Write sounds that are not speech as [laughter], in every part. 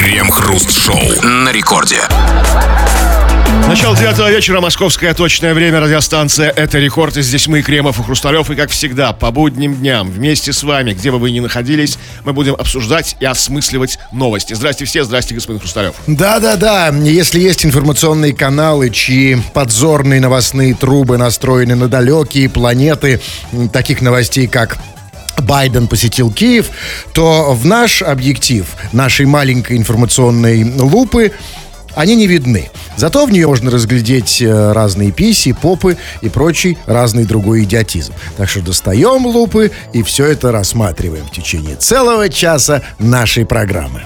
Крем-хруст-шоу на рекорде. Начало девятого вечера, московское точное время, радиостанция «Это рекорд». И здесь мы, Кремов и Хрусталев. И, как всегда, по будним дням, вместе с вами, где бы вы ни находились, мы будем обсуждать и осмысливать новости. Здрасте все, здрасте, господин Хрусталев. Да-да-да, если есть информационные каналы, чьи подзорные новостные трубы настроены на далекие планеты, таких новостей, как Байден посетил Киев, то в наш объектив, нашей маленькой информационной лупы, они не видны. Зато в нее можно разглядеть э, разные писи, попы и прочий разный другой идиотизм. Так что достаем лупы и все это рассматриваем в течение целого часа нашей программы.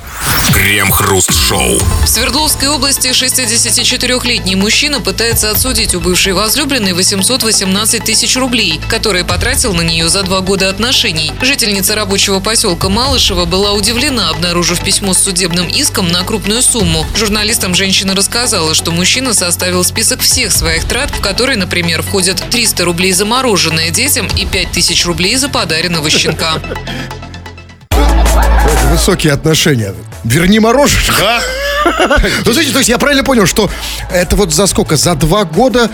Крем-хруст-шоу. В Свердловской области 64-летний мужчина пытается отсудить у бывшей возлюбленной 818 тысяч рублей, которые потратил на нее за два года отношений. Жительница рабочего поселка Малышева была удивлена, обнаружив письмо с судебным иском на крупную сумму. Журналистам женщина рассказала, что мужчина составил список всех своих трат, в которые, например, входят 300 рублей за мороженое детям и 5000 рублей за подаренного щенка. [laughs] Это высокие отношения. Верни мороженое. Ну, смотрите, то есть я правильно понял, что это вот за сколько? За два года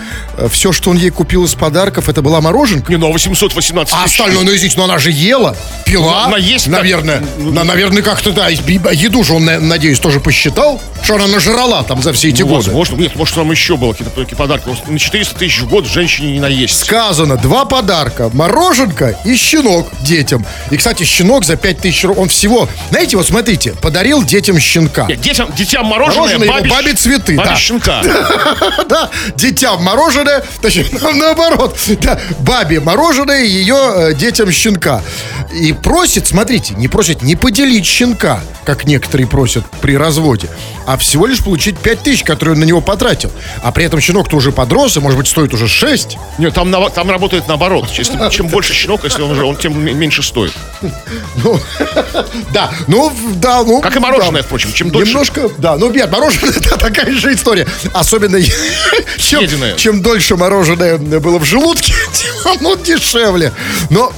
все, что он ей купил из подарков, это была мороженка? Не, ну 818 А тысяч. остальное, ну извините, но она же ела, пила. Ну, она есть наверное. На- наверное, как-то, да, из- еду же он, на- надеюсь, тоже посчитал, что она нажрала там за все эти Ну, годы. возможно, нет, может, там еще было какие-то подарки. На 400 тысяч в год женщине не наесть. Сказано, два подарка, мороженка и щенок детям. И, кстати, щенок за 5000 рублей, он всего, знаете, вот смотрите, подарил детям щенка. Нет, детям, детям мороженое, Мороженое бабе, бабе цветы, бабе да. щенка. [laughs] Да, детям мороженое, точнее, на- [laughs] наоборот, да, бабе мороженое, ее э, детям щенка. И просит, смотрите, не просит не поделить щенка, как некоторые просят при разводе, а всего лишь получить 5 тысяч, которые он на него потратил. А при этом щенок-то уже подрос, и, может быть, стоит уже 6. Нет, там, там работает наоборот. Если, чем больше щенок, если он уже, он тем меньше стоит. [laughs] Ну, да, ну, да, ну. Как и мороженое, да. впрочем, чем дольше- Немножко, да, ну, нет, мороженое, [laughs] это такая же история. Особенно, [laughs] чем, Съеденное. чем дольше мороженое было в желудке, [laughs] тем оно дешевле. Но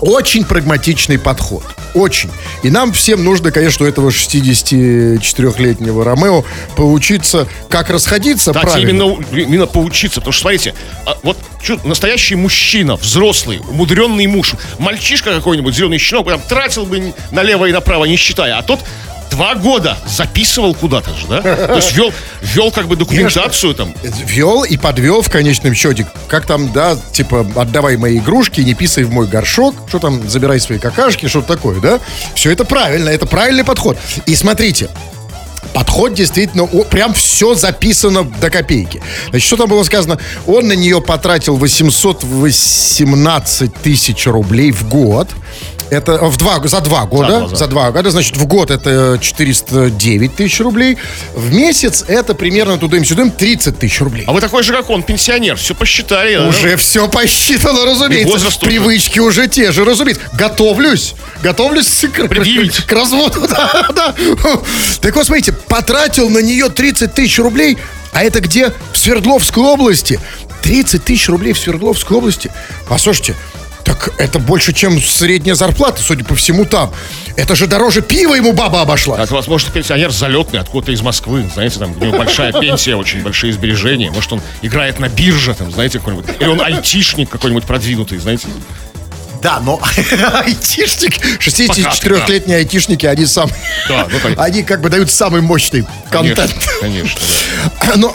очень прагматичный подход. Очень. И нам всем нужно, конечно, у этого 64-летнего Ромео поучиться, как расходиться Кстати, правильно. именно, именно поучиться. Потому что, смотрите, а, вот чё, настоящий мужчина, взрослый, умудренный муж, мальчишка какой-нибудь, зеленый щенок, прям тратил бы налево и направо, не считая. А тот два года записывал куда-то же, да? То есть вел, вел как бы документацию там. Вел и подвел в конечном счете. Как там, да, типа, отдавай мои игрушки, не писай в мой горшок, что там, забирай свои какашки, что такое, да? Все это правильно, это правильный подход. И смотрите, Подход действительно, о, прям все записано до копейки. Значит, что там было сказано? Он на нее потратил 818 тысяч рублей в год. Это в два, за два года. два, За да. два, года. Значит, в год это 409 тысяч рублей. В месяц это примерно тудым-сюдым 30 тысяч рублей. А вы такой же, как он, пенсионер. Все посчитали. да? Уже все посчитано, разумеется. И возраст. Привычки уже те же, разумеется. Готовлюсь. Готовлюсь к, к разводу. [laughs] Да, да. Так вот, смотрите, потратил на нее 30 тысяч рублей, а это где? В Свердловской области. 30 тысяч рублей в Свердловской области. Послушайте, так это больше, чем средняя зарплата, судя по всему, там. Это же дороже пива ему баба обошла. А, возможно, пенсионер залетный, откуда-то из Москвы, знаете, там у него большая [laughs] пенсия, очень большие сбережения. Может, он играет на бирже, там, знаете, какой-нибудь. Или он айтишник какой-нибудь продвинутый, знаете. Да, но [laughs] айтишник, 64-летние айтишники, они сам, Да, ну, [laughs] они как бы дают самый мощный контент. Конечно, конечно. да. [clears throat] Но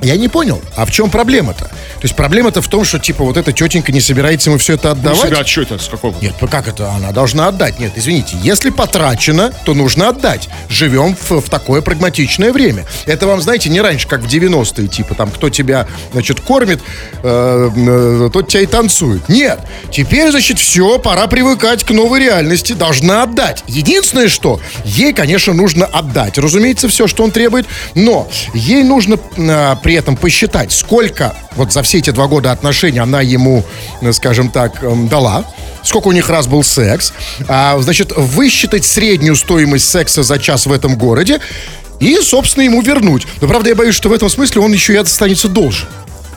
я не понял, а в чем проблема-то? То есть проблема-то в том, что типа вот эта тетенька не собирается ему все это Ну, отдавать. себя что это, с какого? Нет, ну как это? Она должна отдать. Нет, извините, если потрачено, то нужно отдать. Живем в, в такое прагматичное время. Это вам, знаете, не раньше, как в 90-е, типа там, кто тебя, значит, кормит, э, э, тот тебя и танцует. Нет, теперь, значит, все, пора привыкать к новой реальности, должна отдать. Единственное, что ей, конечно, нужно отдать. Разумеется, все, что он требует, но ей нужно э, при этом посчитать, сколько вот за все эти два года отношений она ему, э, скажем так, эм, дала, сколько у них раз был секс, а, значит, высчитать среднюю стоимость секса за час в этом городе и, собственно, ему вернуть. Но, правда, я боюсь, что в этом смысле он еще и останется должен.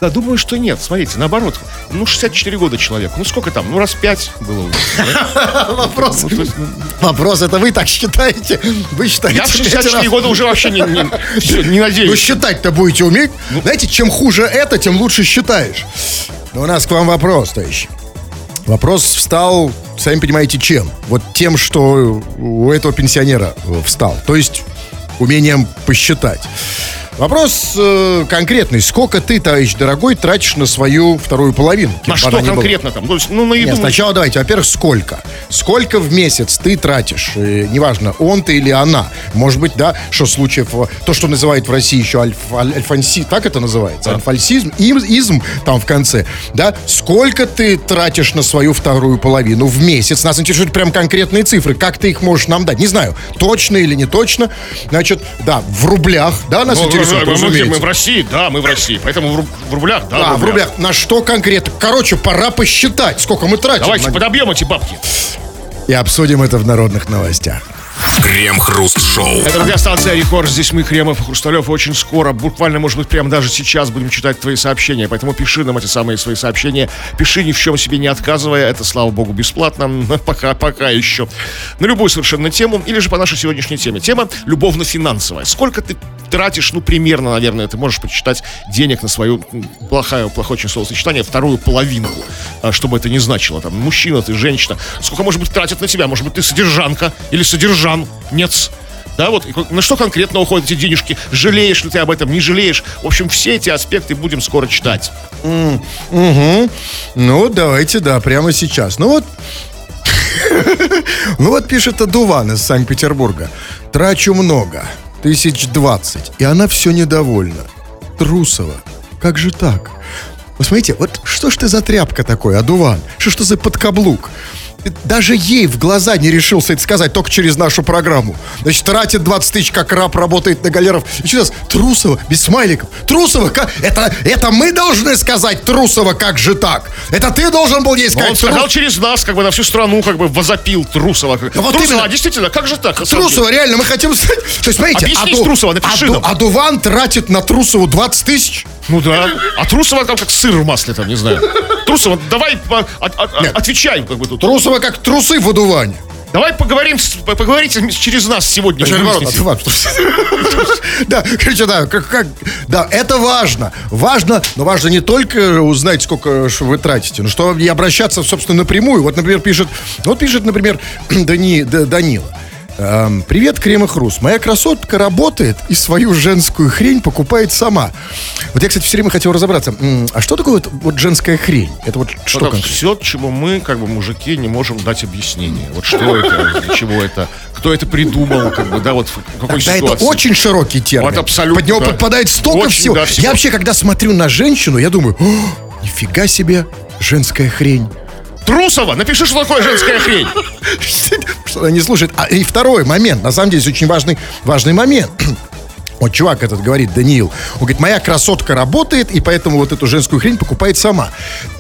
Да, думаю, что нет. Смотрите, наоборот. Ну, 64 года человек. Ну, сколько там? Ну, раз 5 было уже. [laughs] Вопрос. Ну, ну, Вопрос, это вы так считаете? Вы считаете? Я в пять 64 раз? года уже вообще не, не Ну, надеюсь. считать-то будете уметь. Ну. Знаете, чем хуже это, тем лучше считаешь. Но у нас к вам вопрос, товарищи. Вопрос встал, сами понимаете, чем? Вот тем, что у этого пенсионера встал. То есть умением посчитать. Вопрос э, конкретный. Сколько ты, товарищ дорогой, тратишь на свою вторую половину? На что ни была? конкретно там? То есть, ну, на еду. Нет, сначала давайте, во-первых, сколько? Сколько в месяц ты тратишь? Э, неважно, он ты или она. Может быть, да, что случаев, э, то, что называют в России еще альф, аль- альфанси, так это называется? Альфальсизм, им- изм там в конце, да? Сколько ты тратишь на свою вторую половину в месяц? Нас интересуют прям конкретные цифры. Как ты их можешь нам дать? Не знаю, точно или не точно. Значит, да, в рублях, да, нас Ну, интересует, мы, мы- мы в России, да, мы в России. Поэтому в, руб- в рублях, да, Да, в рублях. На что конкретно? Короче, пора посчитать, сколько мы тратим. Давайте на- подобьем эти бабки. И обсудим это в народных новостях. Крем-хруст-шоу. Это радиостанция Рекорд. Здесь мы, Кремов и Хрусталев. Очень скоро, буквально, может быть, прямо даже сейчас будем читать твои сообщения. Поэтому пиши нам эти самые свои сообщения. Пиши ни в чем себе не отказывая. Это, слава богу, бесплатно. Но [laughs] Пока, пока еще. На любую совершенно тему. Или же по нашей сегодняшней теме. Тема любовно-финансовая. Сколько ты тратишь, ну, примерно, наверное, ты можешь подсчитать денег на свою, плохое, плохое очень словосочетание, вторую половинку, а, чтобы это не значило. Там, мужчина, ты, женщина. Сколько, может быть, тратят на тебя? Может быть, ты содержанка или содержан? Нет. Да, вот на что конкретно уходят эти денежки? Жалеешь ли ты об этом, не жалеешь? В общем, все эти аспекты будем скоро читать. Ну, вот давайте, да, прямо сейчас. Ну вот, ну вот пишет Адуван из Санкт-Петербурга. Трачу много, тысяч двадцать, и она все недовольна. Трусова, как же так? Посмотрите, вот что ж ты за тряпка такой, Адуван? Что ж ты за подкаблук? Даже ей в глаза не решился это сказать, только через нашу программу. Значит, тратит 20 тысяч, как раб работает на галеров. И сейчас Трусова, без смайликов. Трусова, как? Это, это мы должны сказать Трусова, как же так? Это ты должен был ей Но сказать он сказал «Трус- через нас, как бы на всю страну, как бы возопил Трусова. вот Трусова, именно. а действительно, как же так? Трусова, реально, мы хотим сказать... То есть, смотрите, с Трусова, напиши Аду- нам. Адуван тратит на Трусову 20 тысяч. Ну да. А Трусова там как сыр в масле, там, не знаю. Трусова, давай а, а, а, отвечай, как бы тут. Трусова как трусы в Адуване. Давай поговорим, с- поговорите через нас сегодня. Наоборот. [laughs] Да, короче, да, как, как, да, это важно. Важно, но важно не только узнать, сколько вы тратите, но что и обращаться, собственно, напрямую. Вот, например, пишет, вот пишет, например, [clears throat] Дани, Данила. Эм, Привет, Крем и Хруст. Моя красотка работает и свою женскую хрень покупает сама. Вот я, кстати, все время хотел разобраться. м, А что такое вот, вот женская хрень? Это вот что Это конкретно? все, чему мы, как бы, мужики, не можем дать объяснение. Вот что это, для чего это, кто это придумал, как бы, да, вот в какой Да, это ситуации. очень широкий термин. Вот абсолютно, Под него да. подпадает столько Очень, всего. да, всего. Я вообще, когда смотрю на женщину, я думаю, «О, нифига себе, женская хрень. Трусова, напиши, что такое женская хрень. [laughs] Что она не слушает. А, и второй момент, на самом деле, очень важный, важный момент. Вот чувак этот говорит, Даниил, он говорит, моя красотка работает, и поэтому вот эту женскую хрень покупает сама.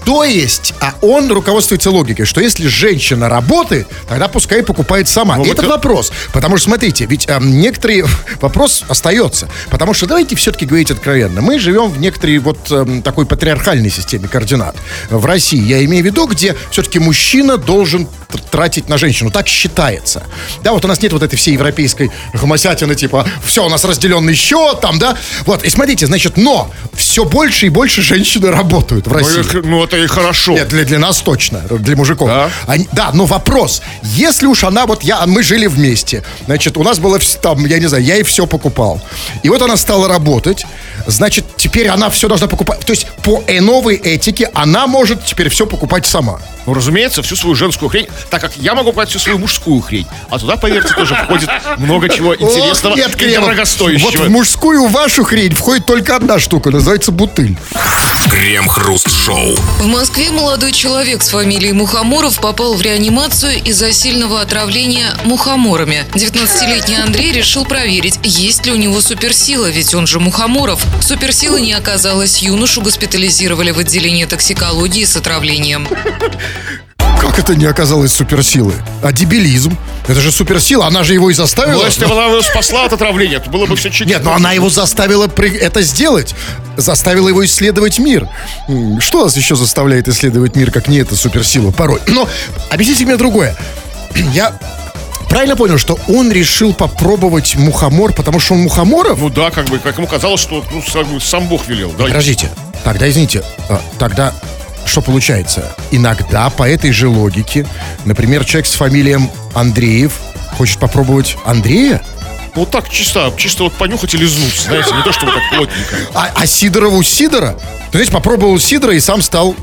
То есть, а он руководствуется логикой, что если женщина работает, тогда пускай покупает сама. Ну, и вот это вопрос. Потому что, смотрите, ведь эм, некоторые... [laughs] Вопрос остается. Потому что давайте все-таки говорить откровенно. Мы живем в некоторой вот эм, такой патриархальной системе координат. В России, я имею в виду, где все-таки мужчина должен тр- тратить на женщину. Так считается. Да, вот у нас нет вот этой всей европейской гомосятины, типа, все, у нас разделенный счет, там, да. Вот, и смотрите, значит, но все больше и больше женщины работают в Ну, России. и- Ну, это и хорошо. Нет, для, для нас точно, для мужиков. Да? Они- да, но вопрос, если уж она, вот я, мы жили вместе, значит, у нас было там, я не знаю, я ей все покупал. И вот она стала работать, значит, теперь она все должна покупать. То есть по э, новой этике она может теперь все покупать сама. Ну, разумеется, всю свою женскую хрень, так как я могу покупать всю свою мужскую хрень. А туда, поверьте, тоже входит много чего интересного Ох, нет, и дорогостоящего. Вот в мужскую вашу хрень входит только одна штука, называется бутыль. Крем-хруст-шоу. В Москве молодой человек с фамилией Мухоморов попал в реанимацию из-за сильного отравления мухоморами. 19-летний Андрей решил проверить, есть ли у него суперсила, ведь он же Мухоморов. Суперсилы не оказалось, юношу госпитализировали в отделение токсикологии с отравлением. Как это не оказалось суперсилой? А дебилизм? Это же суперсила, она же его и заставила. Ну, если бы она его спасла от отравления, то было бы все чуть Нет, но она его заставила это сделать. Заставила его исследовать мир. Что нас еще заставляет исследовать мир, как не эта суперсила порой? Но объясните мне другое. [clears throat] Я правильно понял, что он решил попробовать мухомор, потому что он мухоморов? Ну да, как бы, как ему казалось, что ну, сам Бог велел. Да. Подождите, тогда, извините, а, тогда что получается? Иногда по этой же логике, например, человек с фамилием Андреев хочет попробовать Андрея, Ну так, чисто, чисто вот понюхать и лизнуть, знаете, не то, чтобы так плотненько. а, а Сидорову Сидора, то есть попробовал Сидора и сам стал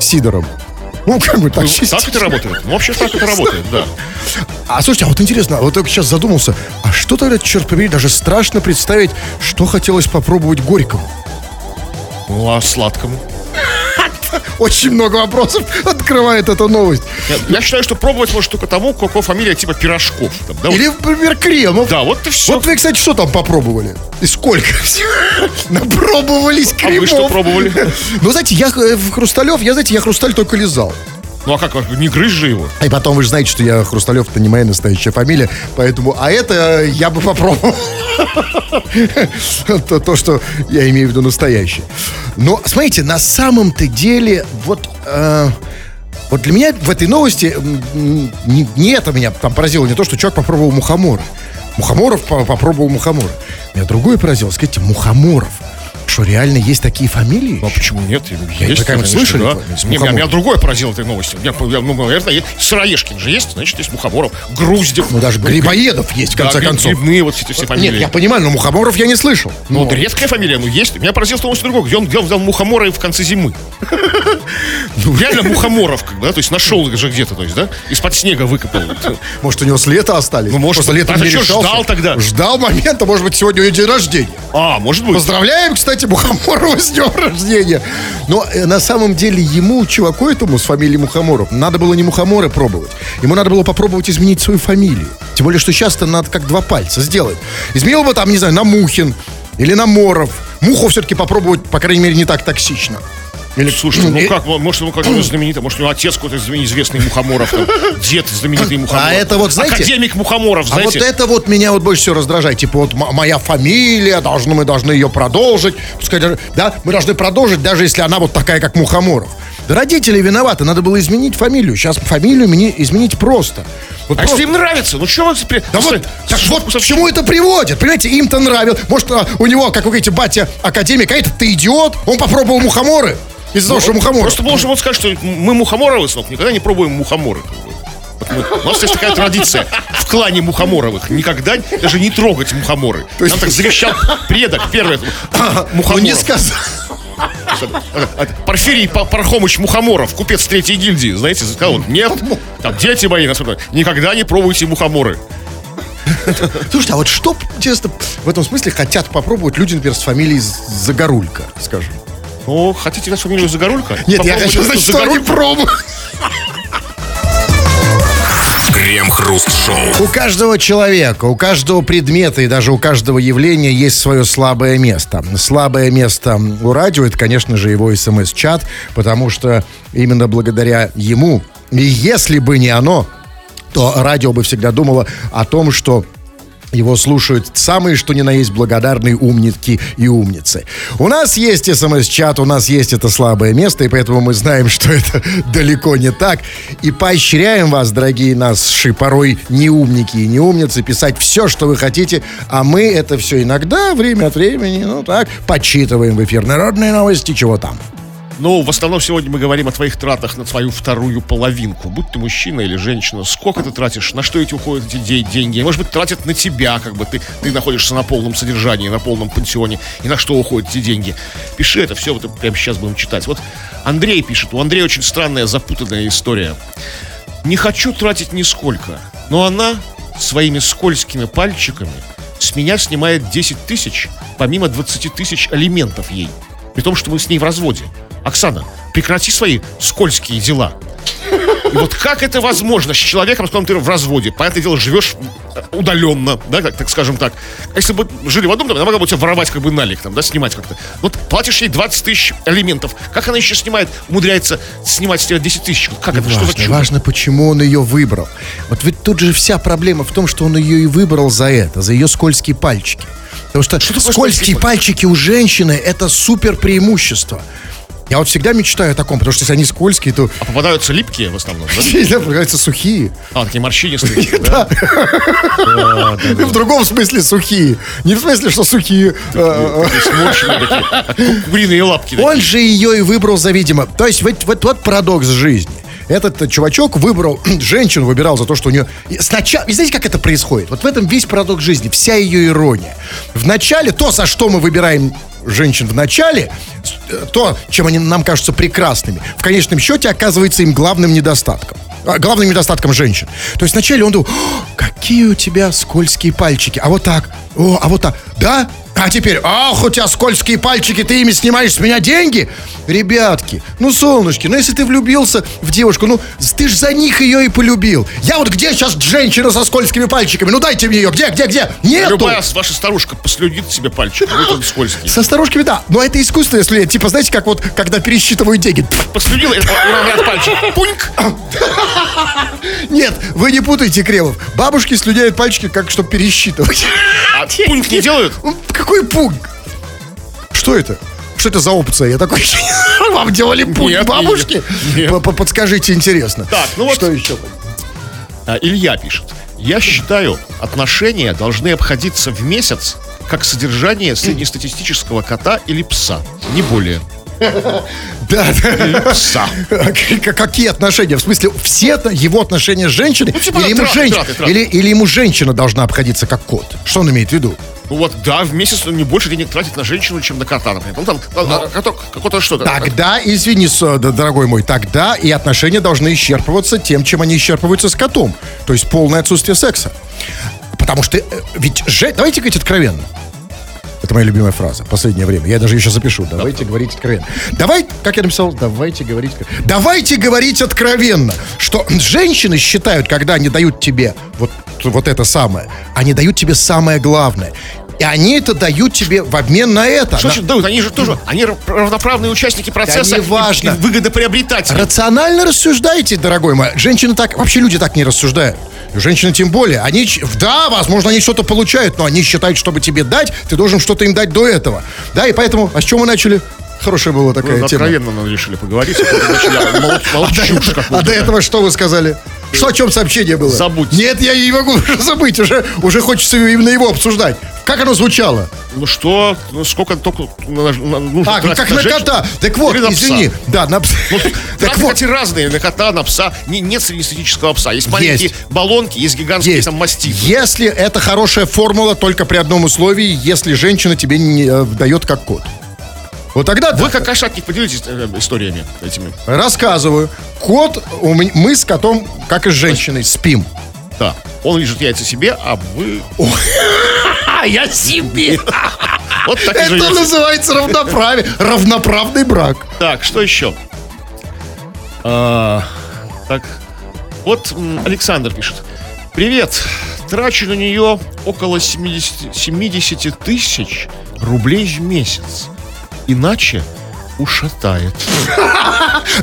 Сидором. Ну, как бы так Ну, чисто. так это работает. Ну, вообще так это работает, да. А слушайте, а вот интересно, вот я сейчас задумался, а что тогда, черт побери, даже страшно представить, что хотелось попробовать Горькому? Ну, а сладкому? [laughs] Очень много вопросов открывает эта новость. Я, я считаю, что пробовать может только тому, у кого фамилия типа Пирожков. там, да, вот. Или, например, Кремов. Да, вот и все. Вот вы, кстати, что там попробовали? И сколько? [laughs] Напробовались А кремов. вы что пробовали? [laughs] Ну, знаете, я э, в Хрусталев, я, знаете, я Хрусталь только лизал. Ну а как, не грызь же его? И потом вы же знаете, что я Хрусталев это не моя настоящая фамилия, поэтому, а это я бы попробовал. [laughs] то, то, что я имею в виду настоящее. Но, смотрите, на самом-то деле, вот, э, вот для меня в этой новости не, не это меня там поразило, не то, что человек попробовал мухомора. Мухоморов по- попробовал мухомора. Меня другое поразило, скажите, мухоморов. Что, реально есть такие фамилии? Ну а почему нет? Я Есть, не конечно, слышали, да. Не, меня, меня другое поразило этой новостью. Меня, я, ну, наверное, есть. Сыроежкин же есть, значит, есть Мухоморов, Груздев. Ну, даже Грибоедов есть, в Да, конце гриб- концов. Грибные вот эти все фамилии. Нет, я понимаю, но мухоморов я не слышал. Ну, вот редкая фамилия, ну, есть. Меня поразило что другое, где он, он взял мухомора в конце зимы. [laughs] Ну, реально мухоморов, да, то есть нашел их же где-то, то есть, да, из-под снега выкопал. [laughs] Может, у него с лета остались? Ну, может, Просто летом а не ждал тогда? Ждал момента, может быть, сегодня у нее день рождения. А, может быть. Поздравляем, кстати, Мухоморова с днем рождения. Но э, на самом деле ему, чуваку этому с фамилией Мухоморов, надо было не Мухоморы пробовать. Ему надо было попробовать изменить свою фамилию. Тем более, что часто надо как два пальца сделать. Изменил бы там, не знаю, на Мухин или на Моров. Муху все-таки попробовать, по крайней мере, не так токсично. Или, Слушайте, ну как, может, он какой-то знаменитый, может, у него отец какой-то известный Мухоморов, там, дед знаменитый Мухоморов. А это вот, знаете- Академик Мухоморов, А вот знаете. это вот меня вот больше всего раздражает. Типа вот моя фамилия, должны, мы должны ее продолжить. Пускай да, мы должны продолжить, даже если она вот такая, как Мухоморов. Да родители виноваты, надо было изменить фамилию. Сейчас фамилию мне изменить просто. Вот А просто- если им нравится, ну что вы теперь... Да вот, так вот к чему это приводит? Понимаете, им-то нравилось. Может, а, у него, как вы говорите, батя академик, а этот ты идиот, он попробовал мухоморы. Из-за того, что мухоморы. Ну, Просто можем вот сказать, что мы мухоморовы, сынок, никогда не пробуем мухоморы. у нас есть такая традиция в клане мухоморовых. Никогда даже не трогать мухоморы. Нам так завещал предок первый. [coughs] Ну Мухоморов. не сказал. Порфирий Па- Пархомыч Мухоморов, купец третьей гильдии, знаете, сказал, вот, нет, там дети мои, никогда не пробуйте мухоморы. Слушайте, а вот что, интересно, в этом смысле хотят попробовать люди, например, с фамилией Загорулька, скажем? Ну, хотите дать фамилию Загорулька? Нет, я хочу знать, что они пробуют. Крем-хруст-шоу. У каждого человека, у каждого предмета и даже у каждого явления есть свое слабое место. Слабое место у радио это, конечно же, его смс-чат, потому что именно благодаря ему, и если бы не оно, то радио бы всегда думало о том, что его слушают самые, что ни на есть, благодарные умники и умницы. У нас есть смс-чат, у нас есть это слабое место, и поэтому мы знаем, [laughs] что это далеко не так. И поощряем вас, дорогие наши, порой не умники и не умницы, писать все, что вы хотите, а мы это все иногда, время от времени, ну так, подсчитываем в эфир. Народные новости, чего там. Ну, в основном сегодня мы говорим о твоих тратах на твою вторую половинку. Будь ты мужчина или женщина, сколько ты тратишь, на что эти уходят эти де- деньги? Может быть, тратят на тебя, как бы ты, ты находишься на полном содержании, на полном пансионе, и на что уходят эти деньги? Пиши это все, вот прямо сейчас будем читать. Вот Андрей пишет, у Андрея очень странная, запутанная история. Не хочу тратить нисколько, но она своими скользкими пальчиками с меня снимает 10 тысяч, помимо 20 тысяч алиментов ей. При том, что мы с ней в разводе. Оксана, прекрати свои скользкие дела. И вот как это возможно с человеком, с которым ты в разводе? Понятное дело, живешь э, удаленно, да, как, так скажем так. Если бы жили в одном доме, она могла бы тебя воровать как бы налик, там, да, снимать как-то. Вот платишь ей 20 тысяч алиментов. Как она еще снимает, умудряется снимать с тебя 10 тысяч? Как это? Что за Важно, важно, почему он ее выбрал. Вот ведь тут же вся проблема в том, что он ее и выбрал за это, за ее скользкие пальчики. Потому что, скользкие скользкие пальчики у женщины это супер преимущество. Я вот всегда мечтаю о таком, потому что если они скользкие, то А попадаются липкие в основном, да? [laughs] появляются сухие. А, такие морщинистые. [laughs] да? [laughs] В другом смысле сухие. Не в смысле, что сухие. э, как ку- куриные лапки. Он же ее и выбрал за видимо. То есть вот, вот, парадокс жизни. Этот э, чувачок выбрал, [clears throat] женщину выбирал за то, что у нее... и Сначала, и знаете, как это происходит? Вот в этом весь парадокс жизни, вся ее ирония. В начале, то, за что мы выбираем женщин в начале, э, то, чем они нам кажутся прекрасными, в конечном счете оказывается им главным недостатком. А, Главным недостатком женщин. То есть вначале он думал, «О, какие у тебя скользкие пальчики. А вот так, о, а вот так. Да? А теперь, ах, у тебя скользкие пальчики, ты ими снимаешь с меня деньги? Ребятки, ну, солнышки, ну, если ты влюбился в девушку, ну, ты ж за них ее и полюбил. Я вот где сейчас женщина со скользкими пальчиками? Ну, дайте мне ее, где, где, где? Нету! Любая ваша старушка послюдит себе пальчик, а вы тут скользкий. Со старушками, да. Но это искусство, если, типа, знаете, как вот, когда пересчитывают деньги. Послюдил уравняет пальчик. Пуньк! [laughs] Нет, вы не путайте, Кремов. Бабушки слюняют пальчики, как чтобы пересчитывать. А пуньк не делают? Ну, Какой пункт? Что это? Что это за опция? Я такой... Вам делали пункт Нет, бабушки? нет. П- Подскажите, интересно. Так, ну вот- Что еще? А, Илья пишет. Я считаю, отношения должны обходиться в месяц как содержание среднестатистического кота или пса. Не более. Да, да. Какие отношения? В смысле, все его отношения с женщиной? Ну, типа или, ему траты, женщ- траты, траты. или, или ему женщина должна обходиться как кот? Что он имеет в виду? Ну вот, да, в месяц он не больше денег тратит на женщину, чем на кота, например. Ну там, а, коток, какой-то что-то. Тогда, извини, дорогой мой, тогда и отношения должны исчерпываться тем, чем они исчерпываются с котом. То есть полное отсутствие секса. Потому что, э, ведь. Давайте говорить откровенно. Это моя любимая фраза последнее время. Я даже сейчас запишу. Давайте говорить откровенно. Давай, как я написал, давайте говорить... откро- Давайте говорить откровенно, что женщины считают, когда они дают тебе вот, вот это самое, они дают тебе самое главное. И они это дают тебе в обмен на это. Что На- значит дают? Они же тоже, они равноправные участники процесса. не важно. И, и выгодоприобретатели. Рационально рассуждаете, дорогой мой. Женщины так, вообще люди так не рассуждают. Женщины тем более. Они, да, возможно, они что-то получают, но они считают, чтобы тебе дать, ты должен что-то им дать до этого. Да, и поэтому, а с чем мы начали? Хорошая была такая Ну, тема. откровенно решили поговорить. а [laughs] А до, а этого что вы сказали? Что, о чем сообщение было? Забудьте. Нет, я не могу [laughs] уже забыть. Уже, уже хочется именно его обсуждать. Как оно звучало? Ну что, ну сколько только на- на- нужно А, ну как на женщину? кота. Так вот, на пса? извини. Да, на пса. Ну, [laughs] Так вот, кстати, разные. На кота, на пса. Не- нет среднестатистического пса. Есть маленькие Есть. баллонки, есть гигантские Есть. там мастифы. Если это хорошая формула, только при одном условии, если женщина тебе не э, дает как кот. Вот тогда Вы да. как кошатник поделитесь э, историями этими. рассказываю. Кот, у ме- мы с котом, как и с женщиной, спим. Да. Он лежит яйца себе, а вы... [laughs] Я себе. [laughs] Вот так и Это живете. называется равноправие. Равноправный брак. Так, что еще? А, так, вот м, Александр пишет. Привет. Трачу на нее около 70, 70 тысяч рублей в месяц. Иначе ушатает.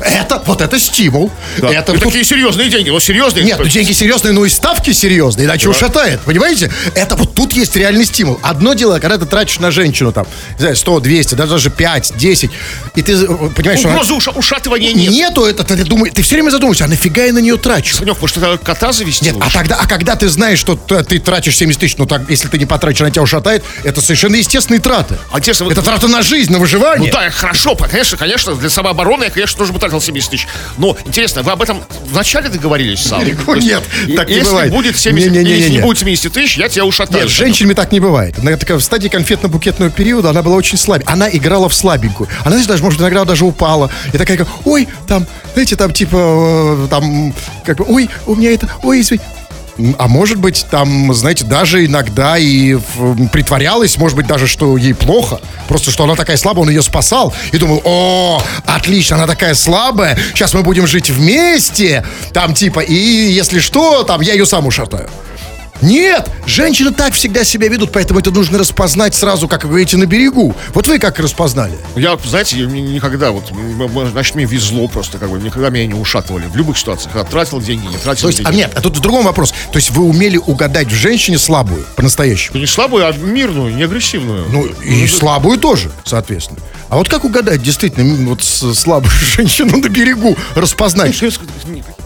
Это, вот это стимул. Да. Это И тут- такие серьезные деньги. Ну, серьезные. Нет, ну деньги серьезные, но и ставки серьезные, иначе ушатает, понимаете? Это вот тут есть реальный стимул. Одно дело, когда ты тратишь на женщину там, не знаю, 100, 200, да, даже 5, 10, и ты э, понимаешь, что она- Угрозы уша- ушатывания нет. нету это, ты, думаешь, ты все время задумываешься, а нафига я на нее трачу? Санек, может, это кота завести Нет, а, лучше? тогда, а когда ты знаешь, что ты тратишь 70 тысяч, ну так, если ты не потратишь, она тебя ушатает, это совершенно естественные траты. А интересно, вот- Это траты на жизнь, на Ну выживание. да, хорошо, конечно, конечно, для самообороны я, конечно, тоже бы тратил 70 тысяч. Но, интересно, вы об этом вначале договорились сам? Далеко нет, так не если бывает. будет 70, Не-не-не-не. если не будет 70 тысяч, я тебя ушатаю. Нет, с женщинами так не бывает. На такая, в стадии конфетно-букетного периода она была очень слабенькая. Она играла в слабенькую. Она, даже, может иногда даже упала. И такая, ой, там, знаете, там, типа, э, там, как бы, ой, у меня это, ой, извини. А может быть, там, знаете, даже иногда и притворялась, может быть, даже, что ей плохо. Просто, что она такая слабая, он ее спасал. И думал, о, отлично, она такая слабая, сейчас мы будем жить вместе. Там, типа, и если что, там, я ее сам ушатаю. Нет, женщины так всегда себя ведут, поэтому это нужно распознать сразу, как вы говорите, на берегу. Вот вы как распознали? Я, знаете, я ни- никогда вот, значит, мне везло просто, как бы, никогда меня не ушатывали. В любых ситуациях. Когда тратил деньги, не тратил То есть, деньги. а нет, а тут в другом вопрос. То есть вы умели угадать в женщине слабую, по-настоящему? Не слабую, а мирную, не агрессивную. Ну, и слабую тоже, соответственно. А вот как угадать действительно вот слабую [laughs] женщину на берегу распознать?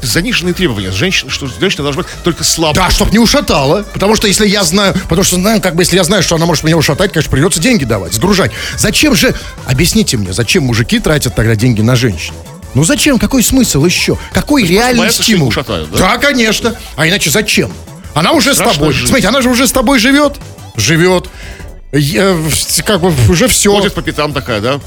Заниженные требования. Женщина, что женщина должна быть только слабой. Да, чтоб не ушатала. Потому что если я знаю, потому что знаю, как бы, если я знаю, что она может меня ушатать, конечно, придется деньги давать, сгружать. Зачем же, объясните мне, зачем мужики тратят тогда деньги на женщин? Ну зачем? Какой смысл еще? Какой реальный боятся, стимул? ушатают, да? да, конечно. А иначе зачем? Она уже с Страшно тобой. жить. Смотрите, она же уже с тобой живет. Живет. Я, как бы уже все. Ходит по пятам такая, да?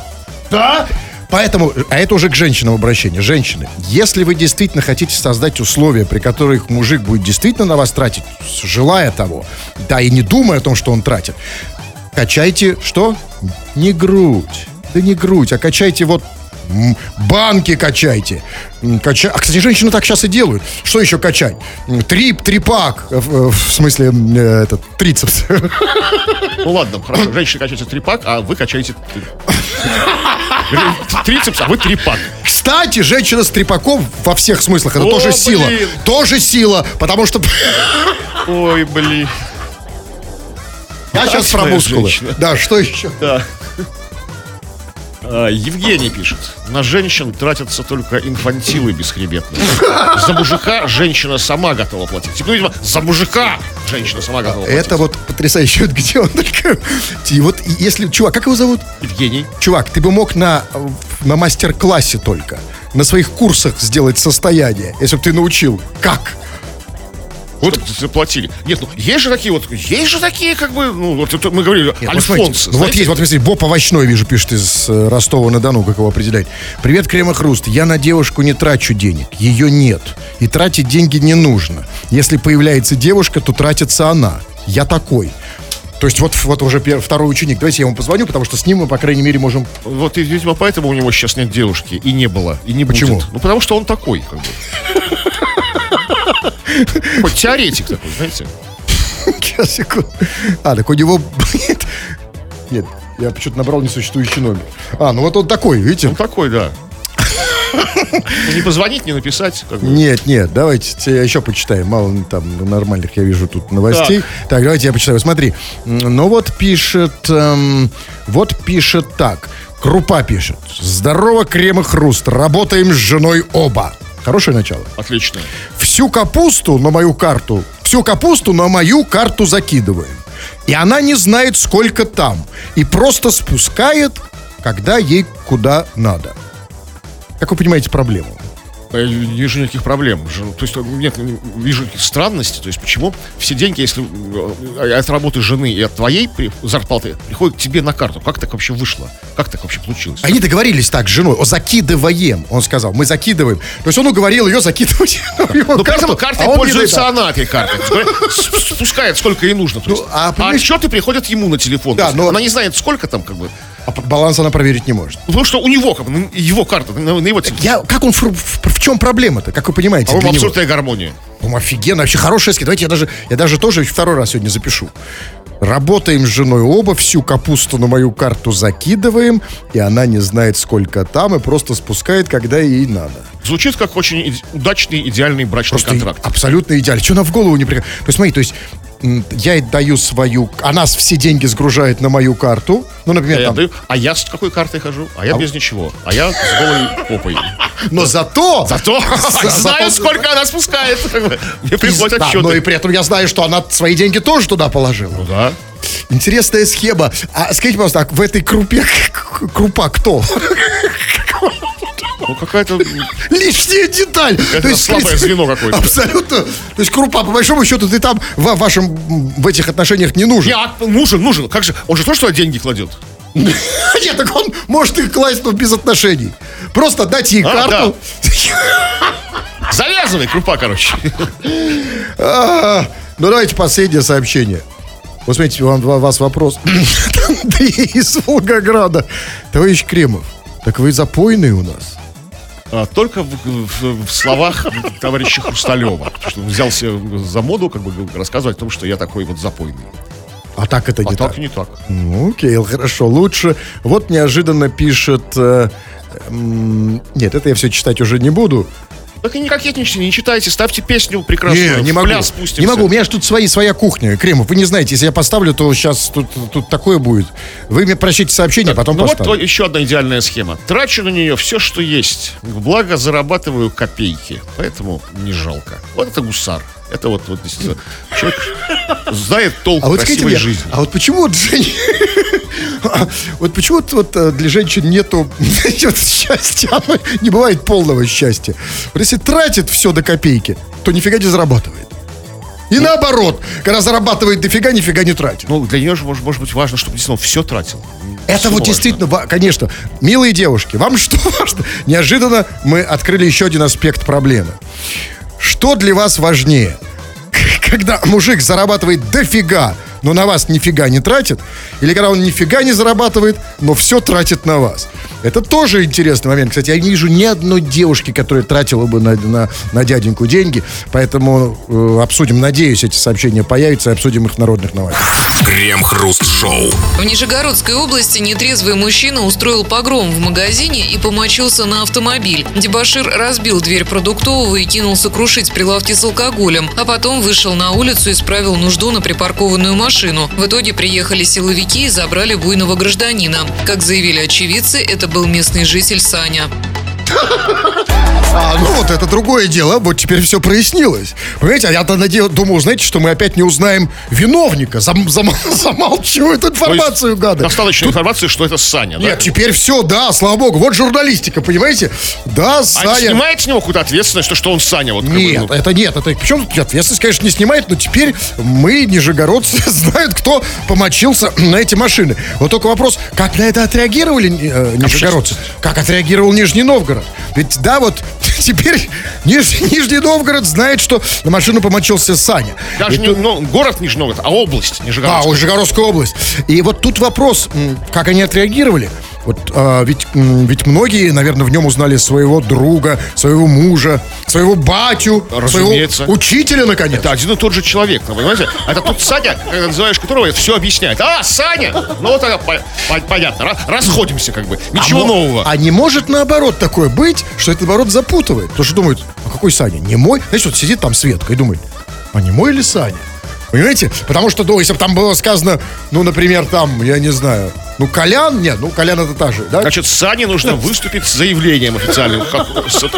Да. Поэтому, а это уже к женщинам обращение. Женщины, если вы действительно хотите создать условия, при которых мужик будет действительно на вас тратить, желая того, да и не думая о том, что он тратит, качайте что? Не грудь. Да не грудь, а качайте вот банки качайте. Кача... А, кстати, женщины так сейчас и делают. Что еще качать? Трип, трипак. э, В, в смысле, э, этот, трицепс. Ну ладно, хорошо. Женщина качаете трипак, а вы качаете три- трицепс, а вы трипак. Кстати, женщина с трипаком во всех смыслах это О, тоже сила. блин. Тоже сила, потому что Ой, блин. я сейчас про мускулы. женщина. Да, что еще? Да. А, Евгений пишет. На женщин тратятся только инфантилы бесхребетные. За мужика женщина сама готова платить. Ну, видимо, за мужика женщина сама готова платить. Это вот потрясающе, вот где он только... И вот если... Чувак, как его зовут? Евгений. Чувак, ты бы мог на, на мастер-классе только, на своих курсах сделать состояние, если бы ты научил. Как? Вот заплатили. Нет, ну есть же такие вот, есть же такие, как бы, ну, вот это мы говорили, Нет, вот смотрите, альфонсы. ну вот есть, вот смотрите, Боб Овощной, вижу, пишет из э, Ростова-на-Дону, как его определять. Привет, Крем и Хруст. Я на девушку не трачу денег. Ее нет. И тратить деньги не нужно. Если появляется девушка, то тратится она. Я такой. То есть вот, вот уже пер- второй ученик. Давайте я ему позвоню, потому что с ним мы, по крайней мере, можем... Вот, и, видимо, поэтому у него сейчас нет девушки. И не было, и не Почему? будет. Ну, потому что он такой, как бы. Хоть теоретик такой, знаете. Сейчас, секунду. А, так у него... Нет, я почему-то набрал несуществующий номер. А, ну вот он такой, видите? Он такой, да. Ну, Не позвонить, не написать. Как бы. Нет, нет, давайте те- еще почитаем. Мало там нормальных, я вижу тут новостей. Так, давайте я почитаю. Смотри, ну вот пишет, эм, вот пишет так. Крупа пишет. Здорово, крем и хруст. Работаем с женой оба. Хорошее начало. Отлично. Всю капусту на мою карту, всю капусту на мою карту закидываем. И она не знает, сколько там. И просто спускает, когда ей куда надо. Как вы понимаете проблему? Я не вижу никаких проблем. То есть, нет, вижу странности. То есть, почему все деньги, если э, от работы жены и от твоей зарплаты, приходят к тебе на карту? Как так вообще вышло? Как так вообще получилось? Они договорились так с женой, о, закидываем, он сказал, мы закидываем. То есть он уговорил ее закидывать [laughs] Ну, карту, картой а пользуется она, этой картой. Спускает, сколько ей нужно. Ну, а, а понимаешь- отчеты приходят ему на телефон. Да, но- Она не знает, сколько там, как бы. А баланс она проверить не может. Потому что у него, как его карта, на, на его телефон. Я, как он, фру- в, в чем проблема-то, как вы понимаете? По-моему, него? абсурдная гармония. По-моему, офигенно, вообще хорошая скидка. Давайте я даже, я даже тоже второй раз сегодня запишу. Работаем с женой оба, всю капусту на мою карту закидываем, и она не знает, сколько там, и просто спускает, когда ей надо. Звучит как очень удачный, идеальный брачный Просто контракт. абсолютно идеально. Что нам в голову не приходит? То есть, смотри, то есть я ей даю свою... Она все деньги сгружает на мою карту. Ну, например, Я там... даю- а я с какой картой хожу? А я без ничего. А я с голой попой. [laughs] Но зато... Зато За- [laughs] [laughs] знаю, сколько она спускает. Мне приходят да, но и отчеты. при этом я знаю, что она свои деньги тоже туда положила. Ну да. Интересная схема. А скажите, пожалуйста, а в этой крупе крупа кто? Ну какая-то... Лишняя деталь. Это слабое звено какое-то. Абсолютно. То есть крупа, по большому счету, ты там в вашем в этих отношениях не нужен. Не, а нужен, нужен. Как же? Он же тоже туда деньги кладет. [laughs] Нет, так он может их класть, но без отношений. Просто дать ей А, карту. [laughs] Рассказывай, крупа, короче. [laughs] А, Ну, давайте последнее сообщение. Вот смотрите, вам, вас вопрос. Андрей из Волгограда. Товарищ Кремов, так вы запойный у нас? А, Только в, в- в словах товарища Хрусталева. Что он взялся за моду, как бы рассказывать о том, что я такой вот запойный. А так это А не так так. не так. Ну, окей, хорошо, лучше. Вот неожиданно пишет... э, м, нет, это я все читать уже не буду. Так и не кокетничайте, не читайте, ставьте песню прекрасную. Не, не могу. пляс спустимся. Не могу, у меня же тут свои, своя кухня, Кремов. Вы не знаете, если я поставлю, то сейчас тут, тут такое будет. Вы мне прощите сообщение, потом Ну вот поставлю. твой- еще одна идеальная схема. Трачу на нее все, что есть. Благо зарабатываю копейки. Поэтому не жалко. Вот это гусар. Это вот, вот действительно, человек [laughs] знает толк А вот красивой мне, жизни. а вот почему вот, жен- [laughs] [coughs] вот почему вот, э, для женщин нету [laughs] счастья, оно [laughs] не бывает полного счастья. Вот если тратит все до копейки, то нифига не зарабатывает. И наоборот, когда зарабатывает дофига, нифига не тратит. Ну, для нее же может, может быть важно, чтобы действительно все тратил. Это вот важно. действительно, конечно, милые девушки, вам [laughs] что важно? Неожиданно мы открыли еще один аспект проблемы. Что для вас важнее? Когда мужик зарабатывает дофига, но на вас нифига не тратит, или когда он нифига не зарабатывает, но все тратит на вас. Это тоже интересный момент. Кстати, я не вижу ни одной девушки, которая тратила бы на, на, на дяденьку деньги, поэтому э, обсудим, надеюсь, эти сообщения появятся и обсудим их в народных новостях. Крем-хруст-шоу. В Нижегородской области нетрезвый мужчина устроил погром в магазине и помочился на автомобиль. Дебашир разбил дверь продуктового и кинулся крушить прилавки с алкоголем, а потом вышел на улицу и справил нужду на припаркованную машину. В итоге приехали силовики и забрали буйного гражданина. Как заявили очевидцы, это был местный житель Саня. А, ну вот это другое дело, вот теперь все прояснилось. Понимаете, а я-то надеял, думал, знаете, что мы опять не узнаем виновника, зам, зам- [laughs] замалчивают информацию, гады. Достаточно информации, что это Саня, да? Нет, теперь все, да, слава богу, вот журналистика, понимаете? Да, А Саня... снимает с него какую-то ответственность, то, что он Саня? Вот, как бы, Нет, ну, это нет, это причем тут ответственность, конечно, не снимает, но теперь мы, нижегородцы, [laughs] знают, кто помочился [clears throat] на эти машины. Вот только вопрос, как на это отреагировали э, нижегородцы? Как отреагировал Нижний Новгород? Ведь да, вот [laughs] теперь Ниж- Нижний Новгород знает, что на машину помочился Саня. Даже И не тут- город Нижний Новгород, а область а, Нижегородская. Нижегородская область. И вот тут вопрос, как они отреагировали. Вот а, ведь, ведь многие, наверное, в нем узнали своего друга, своего мужа, своего батю, Разумеется. своего учителя, наконец. Это один и тот же человек, понимаете? Это тот Саня, называешь которого, все объясняет. А, Саня! Ну, вот по- по- понятно. Ра- Расходимся, как бы. Ничего А нового. А не может наоборот такое быть, что это наоборот запутывает. Потому что думают, а какой Саня? Не мой? Знаешь, вот сидит там Светка и думает, а не мой или Саня? Понимаете? Потому что, ну, если бы там было сказано, ну, например, там, я не знаю, ну, Колян, нет, ну, Колян это та же, да? Значит, Сане нужно выступить с заявлением официальным. как- с-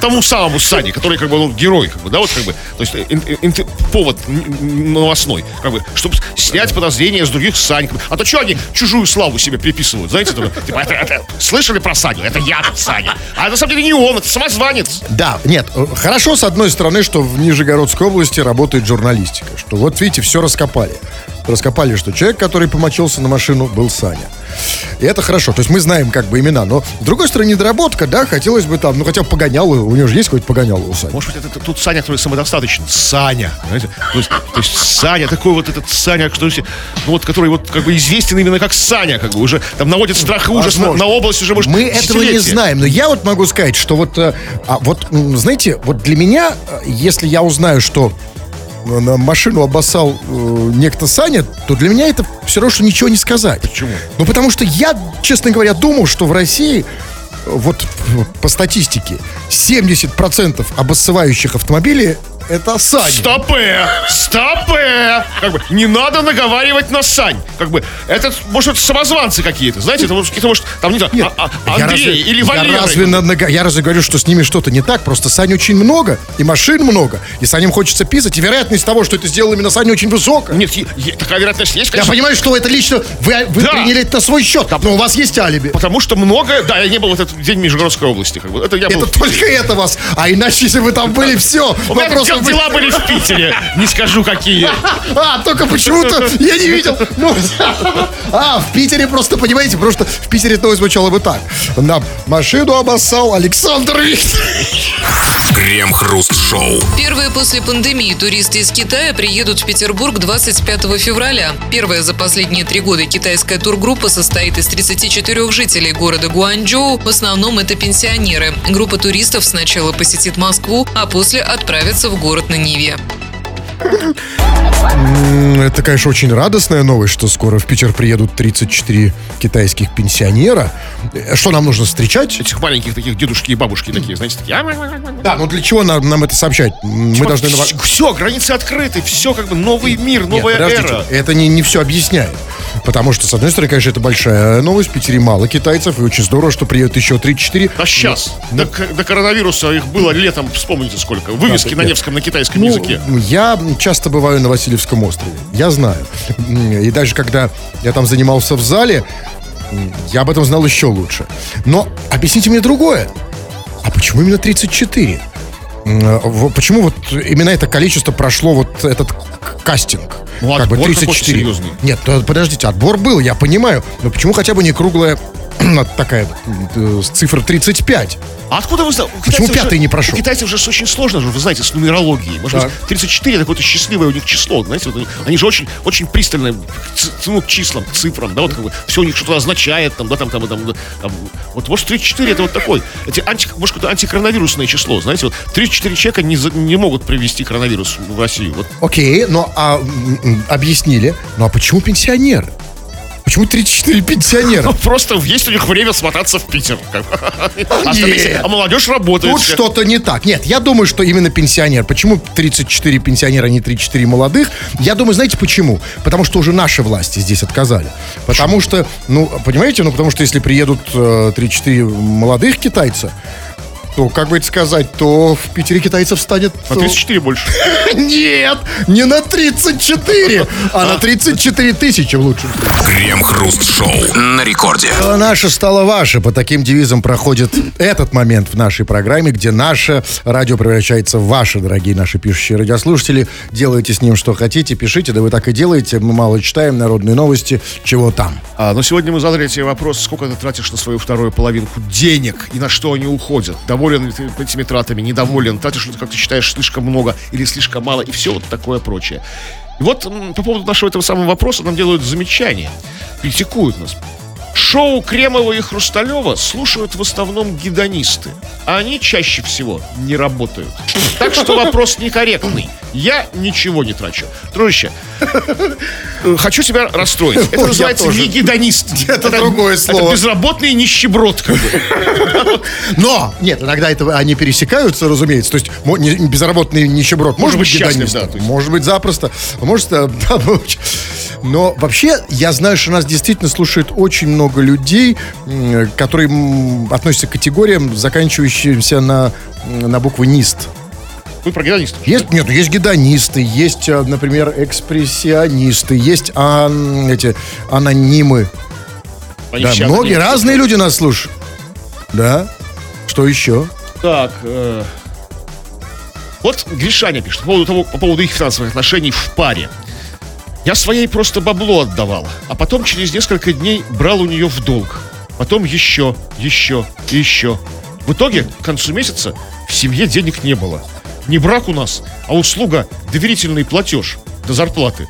тому самому Сане, который как бы ну, герой, как бы, да, вот как бы. То есть ин- ин- повод новостной, как бы, чтобы снять подозрения с других Сань. как бы. А то что они чужую славу себе приписывают, знаете? там, Типа, это, это- слышали про Саню? Это я Саня. А на самом деле не он, это самозванец. Да, нет, э, хорошо, с одной стороны, что в Нижегородской области работает журналистика, что вот, видите, все раскопали. Раскопали, что человек, который помочился на машину, был Саня. И это хорошо, то есть мы знаем как бы имена, но с другой стороны, недоработка, да, хотелось бы там, ну хотя бы погонял, у него же есть какой-то погонял у Сани. Может быть, это, тут Саня, который самодостаточен. Саня. Понимаете? То есть, то есть Саня, такой вот этот Саня, что, ну, вот, который вот как бы известен именно как Саня, как бы уже там наводит страх и ужас на, Возможно. на область уже, может, Мы этого не знаем, но я вот могу сказать, что вот, э, а вот, знаете, вот для меня, э, если я узнаю, что на машину обоссал э, некто Саня, то для меня это все равно, что ничего не сказать. Почему? Ну, потому что я, честно говоря, думал, что в России э, вот э, по статистике 70% обоссывающих автомобилей это Саня. Стопэ! Стопэ! Как бы, не надо наговаривать на Сань. Как бы, это, может, самозванцы какие-то. Знаете, это, может, какие-то, может, там, не знаю, Нет, а- а- я Андрей разве- или я Валера. разве на- нага- я разве говорю, что с ними что-то не так? Просто Сань очень много, и машин много, и Саням хочется писать, и вероятность того, что это сделал именно Саня, очень высокая. Нет, е- е- такая вероятность есть, Я конечно. понимаю, что это лично вы, вы Да. приняли это на свой счет, но у вас есть алиби. Потому что много... Да, я не был в этот день в Нижегородской области. Как бы. Это я был... Это только это вас. А иначе, если вы там были, все. У тут дела были в Питере. Не скажу, какие. А, только почему-то я не видел. Ну, а, в Питере просто, понимаете, потому что в Питере это звучало бы так. На машину обоссал Александр Викторович. Крем-хруст-шоу. Первые после пандемии туристы из Китая приедут в Петербург 25 февраля. Первая за последние три года китайская тургруппа состоит из 34 жителей города Гуанчжоу. В основном это пенсионеры. Группа туристов сначала посетит Москву, а после отправится в город на Ниве. Это, конечно, очень радостная новость, что скоро в Питер приедут 34 китайских пенсионера. Э, Что нам нужно встречать? Этих маленьких таких дедушки и бабушки такие, знаете, такие. «А-ма-ма-ма-ма». Да, ну для чего нам, нам это сообщать? Мы должны... все, все, границы открыты, все как бы новый мир, Нет, новая подождите, эра. это не, не все объясняет. Потому что, с одной стороны, конечно, это большая новость. В Питере мало китайцев, и очень здорово, что приедут еще 3-4. А сейчас, до, к- до коронавируса их было летом, вспомните сколько. Вывески Да, на нет. Невском на китайском Ну, языке. я часто бываю на Васильевском острове. Я знаю. И даже когда я там занимался в зале, я об этом знал еще лучше. Но объясните мне другое. А почему именно 34? М, э, в- Почему вот именно это количество прошло вот этот кастинг? Ну, отбор какой-то серьезный. Нет, то, подождите, отбор был, я понимаю. Но почему хотя бы не круглая такая э, цифра 35? А откуда вы знаете? Почему пятый не прошел? У китайцев же очень сложно, вы знаете, с нумерологией. Может Так. быть, 34 это какое-то счастливое у них число. Знаете, вот они, они же очень, очень пристально к, ну, к числам, к цифрам, да, вот как бы все у них что-то означает, там, да, там, там, там, там, вот, может, 34 это вот такой. Эти анти, может, какое-то антикоронавирусное число, знаете, вот 34 человека не, за- не могут привести коронавирус в Россию. Вот Окей, но а, объяснили. Ну а почему пенсионеры? Почему 34 пенсионера? [laughs] Просто есть у них время смотаться в Питер. А молодежь работает. Тут что-то не так. Нет, я думаю, что именно пенсионер. Почему 34 пенсионера, а не 34 молодых? Я думаю, знаете почему? Потому что уже наши власти здесь отказали. Потому что, ну, понимаете, ну, потому что если приедут э, 3-4 молодых китайца, то, как бы это сказать, то в Питере китайцев станет... На 34 больше. [laughs] Нет, не на 34, а на 34 тысячи в лучшем случае. Крем-хруст-шоу. На рекорде. Дело наше стало ваше. По таким девизам проходит этот момент в нашей программе, где наше радио превращается в ваше, дорогие наши пишущие радиослушатели. Делайте с ним что хотите, пишите, да вы так и делаете. Мы мало читаем народные новости, чего там. А, но сегодня мы задали тебе вопрос, сколько ты тратишь на свою вторую половинку денег и на что они уходят. Доволен этими тратами, недоволен, тратишь ли ты, как ты считаешь, слишком много или слишком мало, и все вот такое прочее. И вот по поводу нашего этого самого вопроса нам делают замечания, критикуют нас. Шоу Кремова и Хрусталева слушают в основном гедонисты, а они чаще всего не работают. Так что вопрос некорректный. Я ничего не трачу. Дружище, хочу тебя расстроить. Это называется не гедонист. [laughs] Это другое слово. Это безработный нищеброд. Но, нет, иногда это они пересекаются, разумеется. То есть безработный нищеброд может, быть гедонистом. Может быть запросто. Может, э, [laughs] но вообще, я знаю, что нас действительно слушает очень много людей, которые относятся к категориям, заканчивающимся на, на букву НИСТ. Вы про гедонистов. Есть, нет, ну, есть гедонисты, есть, э, например, экспрессионисты, есть ан- эти анонимы. Они Да, многие одни. разные люди нас слушают. Да. Что еще? Так, э, вот Гришаня пишет по поводу, того, по поводу их финансовых отношений в паре. Я своей просто бабло отдавал, а потом через несколько дней брал у нее в долг. Потом еще, еще и еще. В итоге, к концу месяца в семье денег не было. Не брак у нас, а услуга доверительный платеж до зарплаты.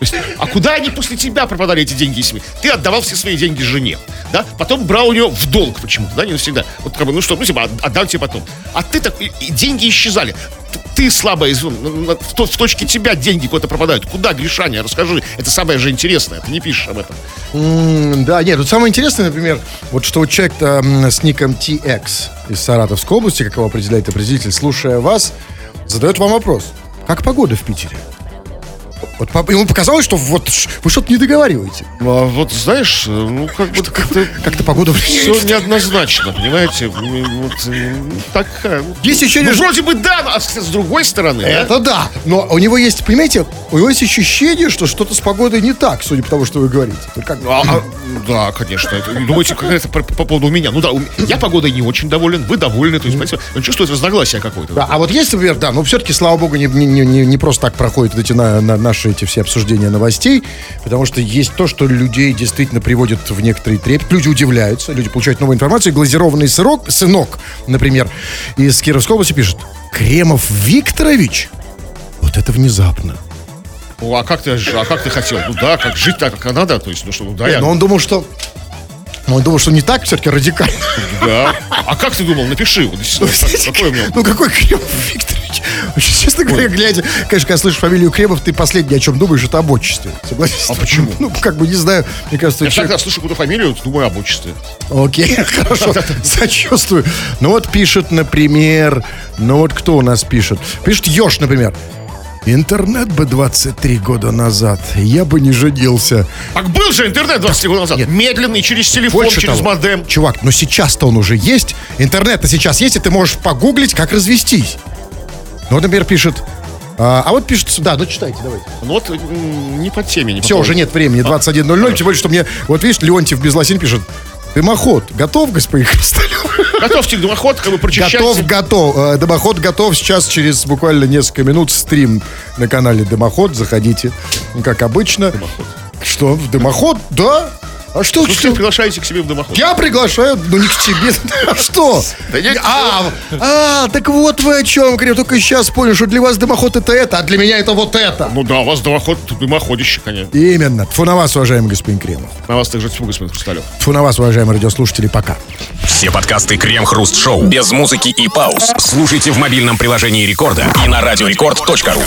Есть, а куда они после тебя пропадали эти деньги, если ты отдавал все свои деньги жене, да? Потом брал у нее в долг почему-то, да, не навсегда. Вот как бы, ну что, ну типа, от- отдам тебе потом. А ты так, и- деньги исчезали. Ты слабая, из- ну, на- в, в точке тебя деньги куда-то пропадают. Куда, Гришаня, расскажи. Это самое же интересное, ты не пишешь об этом. М, Да, нет, тут самое интересное, например, вот что вот человек с ником TX из Саратовской области, как его определяет определитель, слушая вас, задает вам вопрос. Как погода в Питере? Вот ему показалось, что вот вы что-то не договариваете. А вот знаешь, э, ну как бы как-то Как-то погода... все неоднозначно, понимаете? Вот, э, такая. Есть ощущение, Ну, вроде бы да, а с другой стороны, да? Это да. Но у него есть, понимаете, у него есть ощущение, что что-то с погодой не так, судя по тому, что вы говорите. Как- А, а, да, конечно. Это, думаете, как это по, по поводу меня? Ну да, я погодой не очень доволен, вы довольны. То есть, понимаете, он чувствует разногласие какое-то. Да, а вот есть, например, да, но все-таки, слава богу, не, не, не, не просто так проходят вот эти на, на наши эти все обсуждения новостей, потому что есть то, что людей действительно приводит в некоторый трепет. Люди удивляются, люди получают новую информацию. Глазированный сырок, сынок, например, из Кировской области пишет, Кремов Викторович? Вот это внезапно. Ну, а как ты, а как ты хотел? Ну да, как жить так, как надо. То есть, ну что, ну да, я... Но он думал, что... но Он думал, что не так все-таки радикально. Да. А как ты думал? Напиши. Действительно, какой. Ну какой Кремов Викторович? Вообще, честно говоря, глядя, конечно, когда слышишь фамилию Кремов, ты последнее, о чем думаешь, это об отчестве. Согласись? А почему? Ну, как бы, не знаю, мне кажется, Я человек- всегда слышу какую-то фамилию, думаю об отчестве. Окей, [laughs] хорошо, сочувствую. Ну вот пишет, например, ну вот кто у нас пишет? Пишет Ёж, например. Интернет бы 23 года назад, я бы не женился. Так был же интернет 20 года назад. Нет. Медленный, через телефон, Больше через того, модем. Чувак, но сейчас-то он уже есть. Интернет-то сейчас есть, и ты можешь погуглить, как развестись. Ну, вот, например, пишет... А, а вот пишет... Да, ну читайте, давайте. Ну вот не под теме. Не Все, попал. уже нет времени, 21.00. Тем более, что мне... Вот видишь, Леонтьев без лосин пишет. Дымоход, готов, господин Хрусталев? Готовьте дымоход, как бы прочищайте. Готов, готов. Э, Дымоход готов. Сейчас через буквально несколько минут стрим на канале Дымоход. Заходите, как обычно. Что, в дымоход? Да. А что, Ну, что? приглашаете к себе в дымоход. Я приглашаю, ну не к тебе. [laughs] А что? Да нет, А, а, так вот вы о чем, Крем. Только сейчас понял, что для вас дымоход это это, а для меня это вот это. Ну да, у вас дымоход, дымоходище, конечно. Именно. Тфу на вас, уважаемый господин Кремов. На вас также тьфу, господин Хрусталев. Тфу на вас, уважаемые радиослушатели, пока. Все подкасты Крем-Хруст Шоу без музыки и пауз слушайте в мобильном приложении Рекорда и на радиорекорд.ру.